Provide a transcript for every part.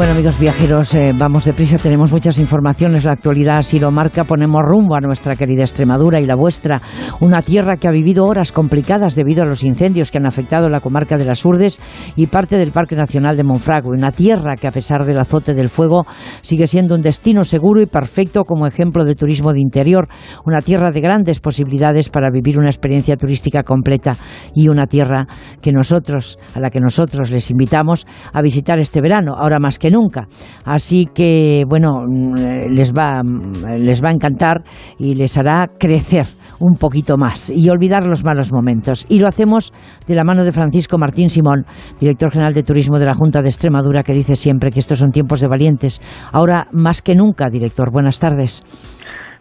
Bueno, amigos viajeros, eh, vamos deprisa, tenemos muchas informaciones, la actualidad así lo marca, ponemos rumbo a nuestra querida Extremadura y la vuestra, una tierra que ha vivido horas complicadas debido a los incendios que han afectado la comarca de las Urdes y parte del Parque Nacional de Monfragüe, una tierra que a pesar del azote del fuego sigue siendo un destino seguro y perfecto como ejemplo de turismo de interior, una tierra de grandes posibilidades para vivir una experiencia turística completa y una tierra que nosotros, a la que nosotros les invitamos a visitar este verano, ahora más que nunca. Así que, bueno, mm, les va, mm, les va a encantar y les hará crecer un poquito más y olvidar los malos momentos. Y lo hacemos de la mano de Francisco Martín Simón, director general de Turismo de la Junta de Extremadura, que dice siempre que estos son tiempos de valientes. Ahora más que nunca, director. Buenas tardes.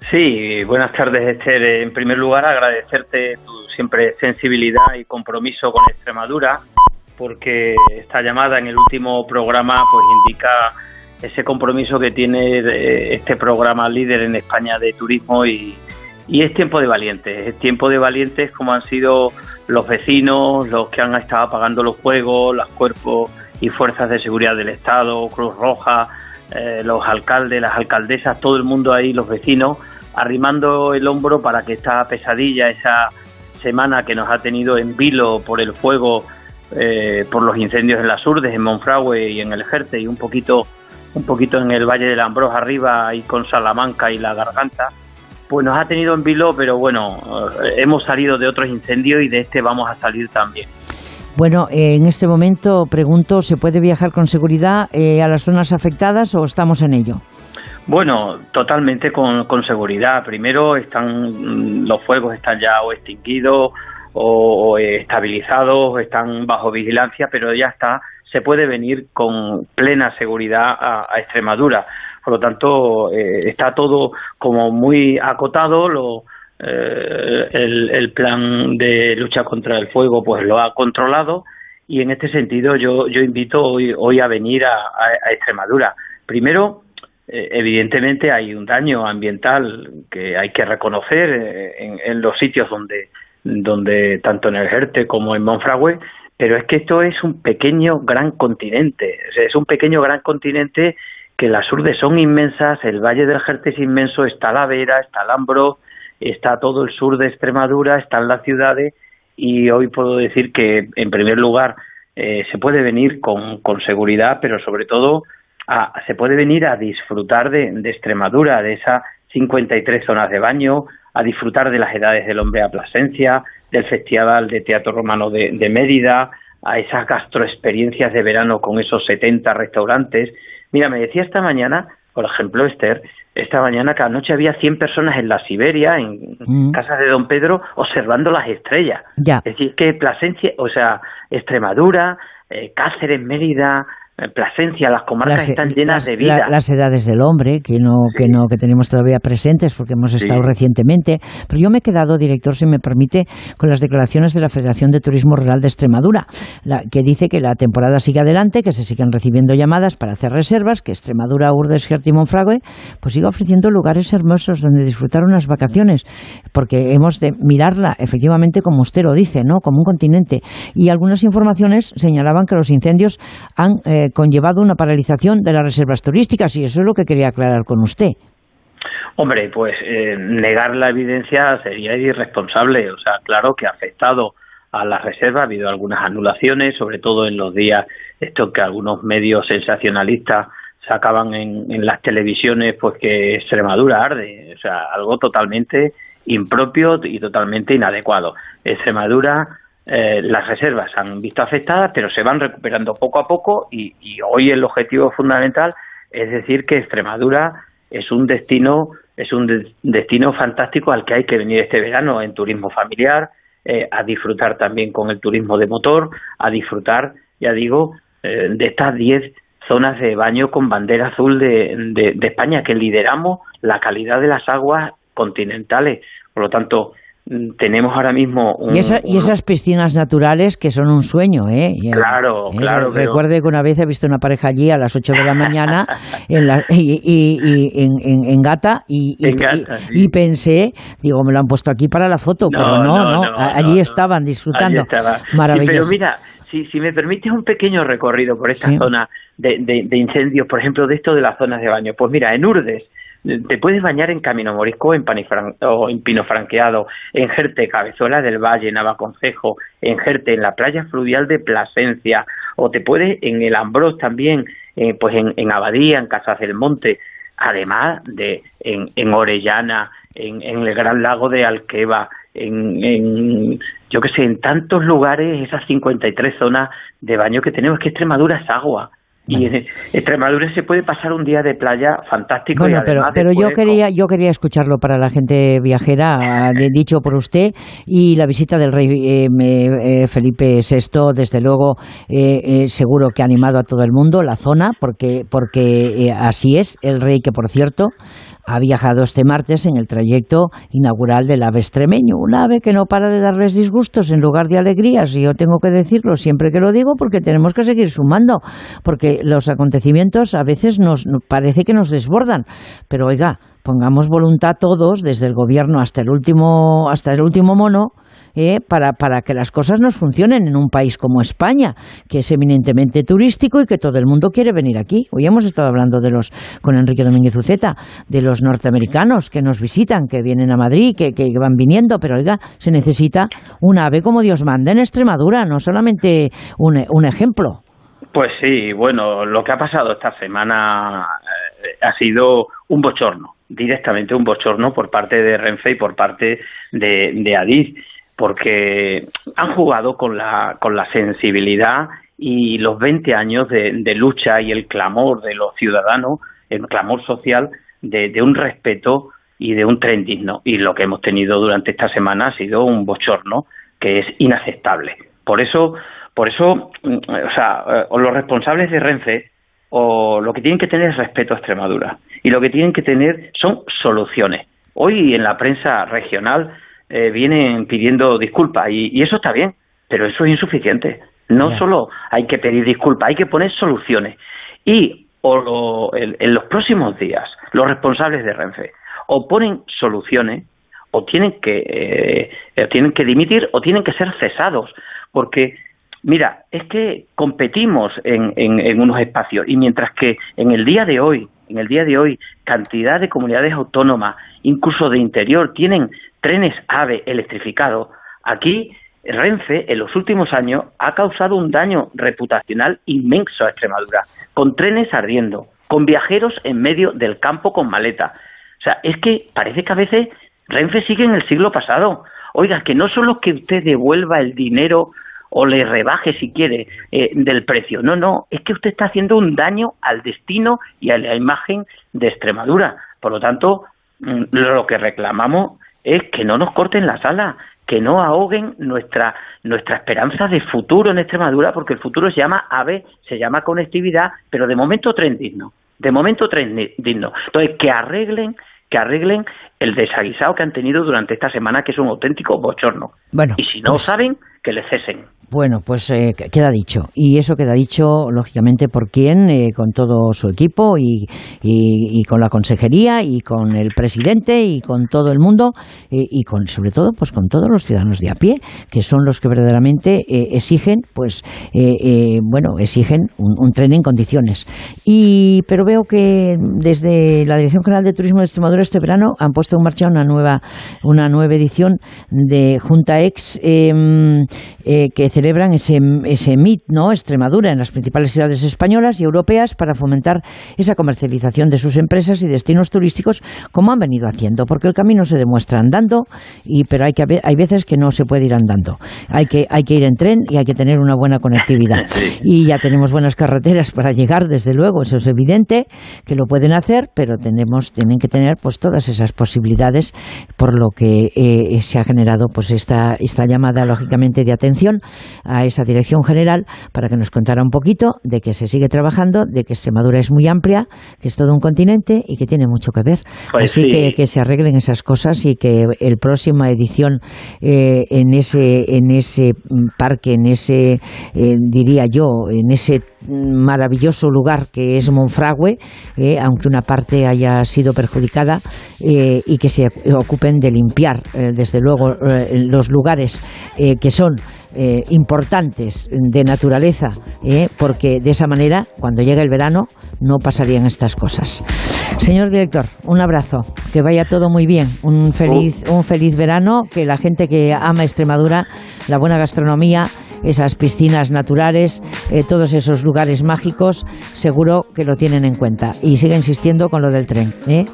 Sí, buenas tardes, Esther. En primer lugar, agradecerte tu siempre sensibilidad y compromiso con Extremadura porque esta llamada en el último programa pues indica ese compromiso que tiene este programa líder en España de turismo y, es tiempo de valientes, es tiempo de valientes como han sido los vecinos, los que han estado apagando los juegos, los cuerpos y fuerzas de seguridad del Estado, Cruz Roja, eh, los alcaldes, las alcaldesas, todo el mundo ahí, los vecinos, arrimando el hombro para que esta pesadilla, esa semana que nos ha tenido en vilo por el fuego eh, por los incendios en las Urdes, en Monfragüe y en el Jerte y un poquito, un poquito en el Valle del Ambrós arriba y con Salamanca y la Garganta, pues nos ha tenido en vilo, pero bueno, eh, hemos salido de otros incendios y de este vamos a salir también. Bueno, eh, en este momento pregunto, ¿se puede viajar con seguridad a las zonas afectadas o estamos en ello? Bueno, totalmente con, con seguridad. Primero están mm, los fuegos están ya o extinguidos o, estabilizados, están bajo vigilancia, pero ya está, se puede venir con plena seguridad a, Extremadura. Por lo tanto, eh, está todo como muy acotado, lo, eh, el, plan de lucha contra el fuego pues lo ha controlado y en este sentido yo, yo invito hoy, hoy a venir a, Extremadura. Primero, eh, evidentemente hay un daño ambiental que hay que reconocer en los sitios donde donde tanto en el Jerte como en Monfragüe, pero es que esto es un pequeño gran continente, es un pequeño gran continente que las urdes son inmensas, el Valle del Jerte es inmenso, está la Vera, está el Ambro, está todo el sur de Extremadura, están las ciudades y hoy puedo decir que en primer lugar eh, se puede venir con, con seguridad, pero sobre todo se puede venir a disfrutar de, de Extremadura, de esas 53 zonas de baño, a disfrutar de las edades del hombre a Plasencia, del Festival de Teatro Romano de, Mérida, a esas gastroexperiencias de verano con esos 70 restaurantes. Mira, me decía esta mañana, por ejemplo, Esther, esta mañana que anoche había 100 personas en la Siberia, en mm. casas de Don Pedro, observando las estrellas. Es decir, que Plasencia, o sea, Extremadura, eh, Cáceres, Mérida, Plasencia, las comarcas están llenas de vida. las edades del hombre, que no, que no, que tenemos todavía presentes porque hemos estado recientemente. Pero yo me he quedado, director, si me permite, con las declaraciones de la Federación de Turismo Rural de Extremadura, la, que dice que la temporada sigue adelante, que se siguen recibiendo llamadas para hacer reservas, que Extremadura, Urdes, Gerti y Monfragüe, pues sigue ofreciendo lugares hermosos donde disfrutar unas vacaciones, porque hemos de mirarla efectivamente como usted lo dice, ¿no? Como un continente. Y algunas informaciones señalaban que los incendios han eh, conllevado una paralización de las reservas turísticas y eso es lo que quería aclarar con usted. Hombre, pues eh, negar la evidencia sería irresponsable. O sea, claro que ha afectado a las reservas, ha habido algunas anulaciones, sobre todo en los días esto que algunos medios sensacionalistas sacaban en, en las televisiones, pues que Extremadura arde. O sea, algo totalmente impropio y totalmente inadecuado. Extremadura eh, las reservas han visto afectadas, pero se van recuperando poco a poco y, hoy el objetivo fundamental es decir que Extremadura es un destino es un destino fantástico al que hay que venir este verano en turismo familiar, eh, a disfrutar también con el turismo de motor, a disfrutar, ya digo, eh, de estas 10 zonas de baño con bandera azul de España, que lideramos la calidad de las aguas continentales. Por lo tanto, tenemos ahora mismo... y, esas piscinas naturales que son un sueño, ¿eh? claro, ¿eh? claro. Recuerde que una vez he visto una pareja allí a las 8 de la mañana en, la, y, en, Gata, y, y, pensé, digo, me lo han puesto aquí para la foto, pero no, no, allí estaban disfrutando. Maravilloso. pero mira, si, si me permites un pequeño recorrido por esta zona de, incendios, por ejemplo, de esto de las zonas de baño. Pues mira, en Urdes te puedes bañar en Camino Morisco en o en Pino Franqueado, en Jerte, Cabezuela del Valle, Navaconcejo, en Jerte, en la playa fluvial de Plasencia, o te puedes en el Ambrós también, eh, pues en, en, Abadía, en Casas del Monte, además de en, en Orellana, en, en, el Gran Lago de Alqueva, en, en yo que sé, en tantos lugares, esas 53 zonas de baño que tenemos, que Extremadura es agua. Y en Extremadura se puede pasar un día de playa fantástico. Bueno, pero, pero yo quería yo quería escucharlo para la gente viajera, dicho por usted, y la visita del rey eh, eh, Felipe VI, desde luego, eh, seguro que ha animado a todo el mundo, la zona, porque, porque así es, el rey que, por cierto, ha viajado este martes en el trayecto inaugural del ave extremeño, un ave que no para de darles disgustos en lugar de alegrías, y yo tengo que decirlo siempre que lo digo porque tenemos que seguir sumando, porque los acontecimientos a veces nos parece que nos desbordan, pero oiga, pongamos voluntad todos, desde el gobierno hasta el último, hasta el último mono, eh, para, para que las cosas nos funcionen en un país como España, que es eminentemente turístico y que todo el mundo quiere venir aquí. Hoy hemos estado hablando de los, con Enrique Domínguez Uceta, de los norteamericanos que nos visitan, que vienen a Madrid, que, que van viniendo, pero oiga, se necesita un ave como Dios manda en Extremadura, no solamente un, un ejemplo. Pues sí, bueno, lo que ha pasado esta semana eh, ha sido un bochorno, directamente un bochorno por parte de Renfe y por parte de, de Adif porque han jugado con la, con la sensibilidad y los 20 años de, lucha y el clamor de los ciudadanos, el clamor social de, un respeto y de un tren digno. Y lo que hemos tenido durante esta semana ha sido un bochorno que es inaceptable. Por eso, por eso, mm, o sea, eh, los responsables de Renfe o lo que tienen que tener es respeto a Extremadura y lo que tienen que tener son soluciones. Hoy en la prensa regional eh, vienen pidiendo disculpas y, eso está bien, pero eso es insuficiente. No solo hay que pedir disculpas, hay que poner soluciones. Y o en, los próximos días los responsables de Renfe o ponen soluciones o tienen que eh, tienen que dimitir o tienen que ser cesados porque mira es que competimos en, en, unos espacios y mientras que en el día de hoy en el día de hoy cantidad de comunidades autónomas incluso de interior tienen trenes AVE electrificados, aquí Renfe en los últimos años ha causado un daño reputacional inmenso a Extremadura, con trenes ardiendo, con viajeros en medio del campo con maleta. O sea, es que parece que a veces Renfe sigue en el siglo pasado. Oiga, que no solo que usted devuelva el dinero o le rebaje si quiere eh, del precio, no, no, es que usted está haciendo un daño al destino y a la imagen de Extremadura. Por lo tanto, mm, lo que reclamamos es que no nos corten la sala, que no ahoguen nuestra, nuestra esperanza de futuro en Extremadura, porque el futuro se llama AVE, se llama conectividad, pero de momento tren digno, de momento tren digno. Entonces, que arreglen que arreglen el desaguisado que han tenido durante esta semana, que es un auténtico bochorno. Bueno, y si no pues saben, que le cesen. Bueno, pues eh, queda dicho. Y eso queda dicho, lógicamente, por quién, eh, con todo su equipo y, y, con la consejería y con el presidente y con todo el mundo eh, y con, sobre todo, pues con todos los ciudadanos de a pie, que son los que verdaderamente exigen, pues, bueno, exigen un, tren en condiciones. Y, pero veo que desde la Dirección General de Turismo de Extremadura este verano han puesto en marcha una nueva, una nueva edición de Junta Ex em, que celebran ese, ese MIT, ¿no? Extremadura, en las principales ciudades españolas y europeas para fomentar esa comercialización de sus empresas y destinos turísticos como han venido haciendo, porque el camino se demuestra andando, y, pero hay, que, hay veces que no se puede ir andando. Hay que, hay que ir en tren y hay que tener una buena conectividad. Y ya tenemos buenas carreteras para llegar, desde luego, eso es evidente, que lo pueden hacer, pero tenemos, tienen que tener pues todas esas posibilidades, por lo que eh, se ha generado pues esta, esta llamada, lógicamente, de atención a esa dirección general para que nos contara un poquito de que se sigue trabajando, de que Extremadura es muy amplia, que es todo un continente y que tiene mucho que ver. Pues Así que, que se arreglen esas cosas y que el próxima edición eh, en ese en ese parque, en ese eh, diría yo, en ese maravilloso lugar que es Monfragüe, eh, aunque una parte haya sido perjudicada, y que se ocupen de limpiar, desde luego, los lugares que son eh, importantes de naturaleza, eh, porque de esa manera, cuando llegue el verano, no pasarían estas cosas. Señor director, un abrazo, que vaya todo muy bien, un feliz, un feliz verano, que la gente que ama Extremadura, la buena gastronomía, esas piscinas naturales, eh, todos esos lugares mágicos, seguro que lo tienen en cuenta. Y sigue insistiendo con lo del tren. ¿eh?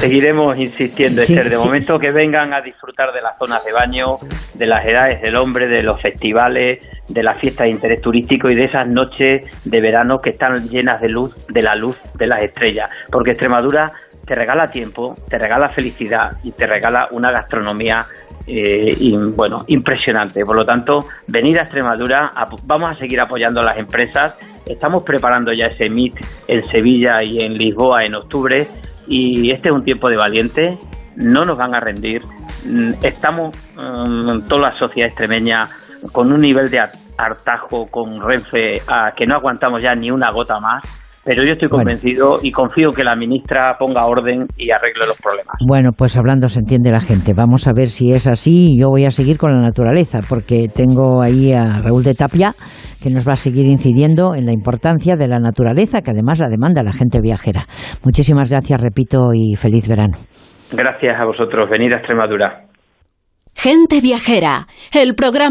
seguiremos insistiendo, Esther. De momento que vengan a disfrutar de las zonas de baño, de las edades del hombre, de los festivales, de las fiestas de interés turístico y de esas noches de verano que están llenas de luz, de la luz de las estrellas. Porque Extremadura te regala tiempo, te regala felicidad y te regala una gastronomía eh, y, bueno, impresionante. Por lo tanto, venir a Extremadura, vamos a seguir apoyando a las empresas. Estamos preparando ya ese MIT en Sevilla y en Lisboa en octubre y este es un tiempo de valiente. No nos van a rendir. Mm, estamos, mm, toda la sociedad extremeña, con un nivel de hartajo con Renfe a que no aguantamos ya ni una gota más pero yo estoy convencido y confío que la ministra ponga orden y arregle los problemas. Bueno, pues hablando se entiende la gente. Vamos a ver si es así. Yo voy a seguir con la naturaleza, porque tengo ahí a Raúl de Tapia, que nos va a seguir incidiendo en la importancia de la naturaleza, que además la demanda la gente viajera. Muchísimas gracias, repito, y feliz verano. Gracias a vosotros. Venid a Extremadura. Gente viajera, el programa